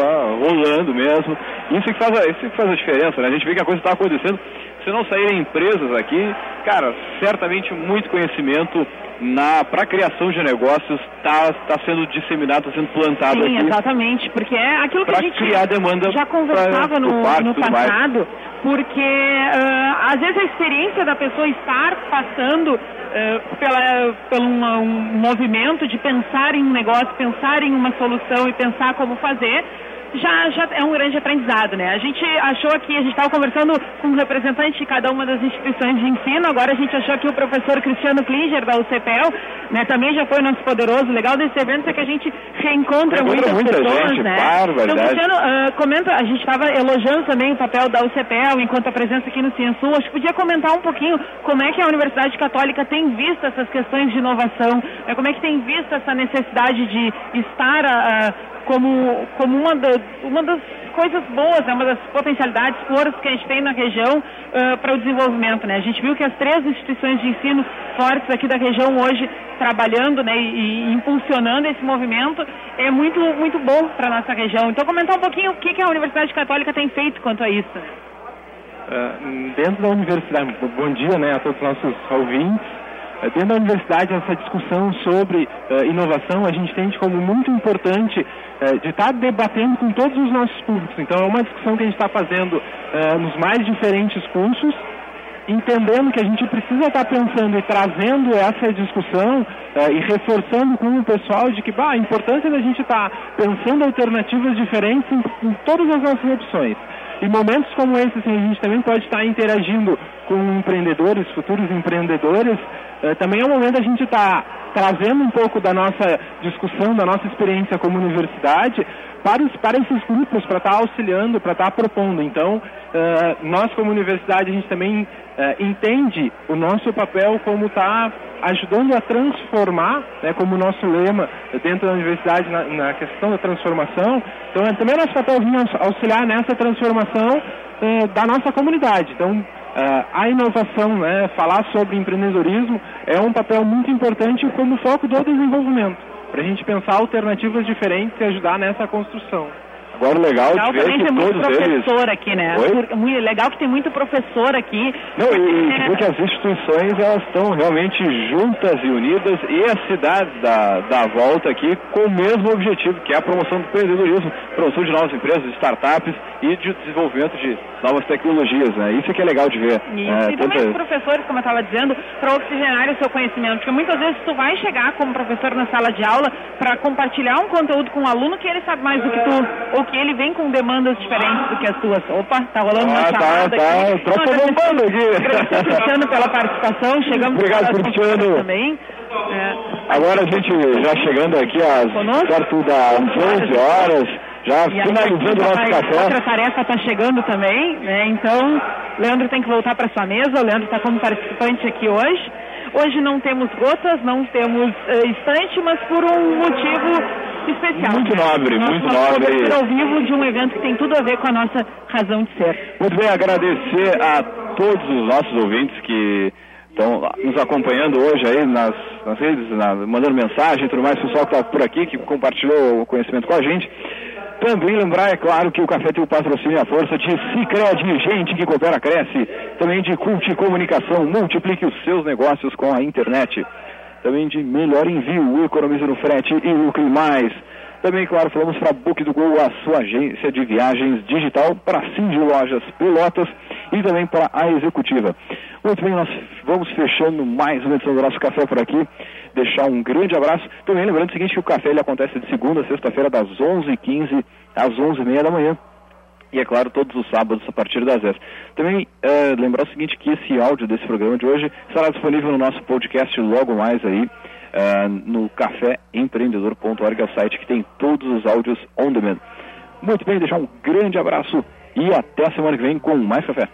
rolando mesmo. Isso que faz, a- isso que faz a diferença, né? A gente vê que a coisa está acontecendo. Se não saírem empresas aqui, cara, certamente muito conhecimento na para criação de negócios está tá sendo disseminado, está sendo plantado Sim, aqui. exatamente, porque é aquilo que a gente criar demanda já conversava pra- no, parque no passado, porque ah, às vezes a experiência da pessoa estar passando ah, pela, por um movimento de pensar em um negócio, pensar em uma solução e pensar como fazer, já, já é um grande aprendizado, né? A gente achou aqui, a gente estava conversando com um representante de cada uma das instituições de ensino, agora a gente achou aqui o professor Cristiano Klinger, da UCPEL, né? Também já foi nosso poderoso. O legal desse evento é que a gente reencontra Encontra muitas muita pessoas, gente, né? barbaridade. Então, Cristiano, ah, comenta, a gente estava elogiando também o papel da UCPEL enquanto a presença aqui no Ciensul. Acho que podia comentar um pouquinho como é que a Universidade Católica tem visto essas questões de inovação, né? como é que tem visto essa necessidade de estar ah, como, como uma, da- uma das coisas boas, né? uma das potencialidades, forças que a gente tem na região para o desenvolvimento. Né? A gente viu que as três instituições de ensino fortes aqui da região hoje trabalhando né, e, e impulsionando esse movimento é muito, muito bom para a nossa região. Então comentar um pouquinho o que, que a Universidade Católica tem feito quanto a isso. Ah, dentro da universidade, bom dia né, a todos os nossos ouvintes. Dentro da universidade, essa discussão sobre ah, inovação a gente entende como muito importante ah, de estar debatendo com todos os nossos públicos. Então, é uma discussão que a gente está fazendo ah, nos mais diferentes cursos, entendendo que a gente precisa estar pensando e trazendo essa discussão eh, e reforçando com o pessoal de que bah, a importância da gente estar pensando alternativas diferentes em, em todas as nossas opções. Em momentos como esse, assim, a gente também pode estar interagindo com empreendedores, futuros empreendedores. Eh, também é o momento da gente estar trazendo um pouco da nossa discussão, da nossa experiência como universidade para, os, para esses grupos, para estar auxiliando, para estar propondo. Então, eh, nós como universidade, a gente também eh, entende o nosso papel como estar ajudando a transformar, né, como o nosso lema dentro da universidade na, na questão da transformação. Então, é também nosso papel vir aux- auxiliar nessa transformação da nossa comunidade. Então, a inovação, né, falar sobre empreendedorismo é um papel muito importante como foco do desenvolvimento, para a gente pensar alternativas diferentes e ajudar nessa construção. Agora legal Legal de ver também que tem muito todos eles professor aqui, né? Oi? Legal que tem muito professor aqui. Não, e, É. porque as instituições elas estão realmente juntas e unidas e as cidades da, da volta aqui com o mesmo objetivo, que é a promoção do empreendedorismo, promoção de novas empresas, de startups e de desenvolvimento de novas tecnologias, né? Isso que é legal de ver. Isso. É, e também tanta- os professores, como eu estava dizendo, para oxigenar o seu conhecimento. Porque muitas vezes tu vai chegar como professor na sala de aula para compartilhar um conteúdo com um aluno que ele sabe mais do que tu, ou que ele vem com demandas diferentes do que as tuas. Opa, tá rolando uma Ah, tá, chamada tá, aqui. tropa Não, agradecer- bombando aqui. Cristiano pela participação. Chegamos Obrigado, Cristiano. também. É, Agora a gente já chegando aqui às Conosco? perto das 11 horas, já E finalizando o nosso outra- café. Outra tarefa está chegando também, né? Então, Leandro tem que voltar para sua mesa. O Leandro está como participante aqui hoje. Hoje não temos gotas, não temos eh, estante, mas por um motivo especial. Muito né? nobre, Nossa- muito nobre. ao vivo de um evento que tem tudo a ver com a nossa razão de ser. Muito bem, agradecer a todos os nossos ouvintes que estão nos acompanhando hoje aí nas, nas redes, na- mandando mensagem e tudo mais, o pessoal que está por aqui, que compartilhou o conhecimento com a gente. Também lembrar, é claro, que o café tem o patrocínio e a força de Cicred, gente que coopera, cresce. Também de Cult Comunicação, multiplique os seus negócios com a internet. Também de melhor envio, economize no frete e lucre mais. Também, claro, falamos para Book do Gol, a sua agência de viagens digital, para Cindy Lojas Pelotas e também para a Executiva. Muito bem, nós vamos fechando mais uma edição do nosso café por aqui. Deixar um grande abraço. Também lembrando o seguinte, que o café ele acontece de segunda a sexta-feira, das 11h15 às 11h30 da manhã. E é claro todos os sábados a partir das 10. Também é, lembrar o seguinte que esse áudio desse programa de hoje estará disponível no nosso podcast logo mais aí é, no caféempreendedor.org, é o site que tem todos os áudios on demand. Muito bem, deixar um grande abraço e até a semana que vem com mais café.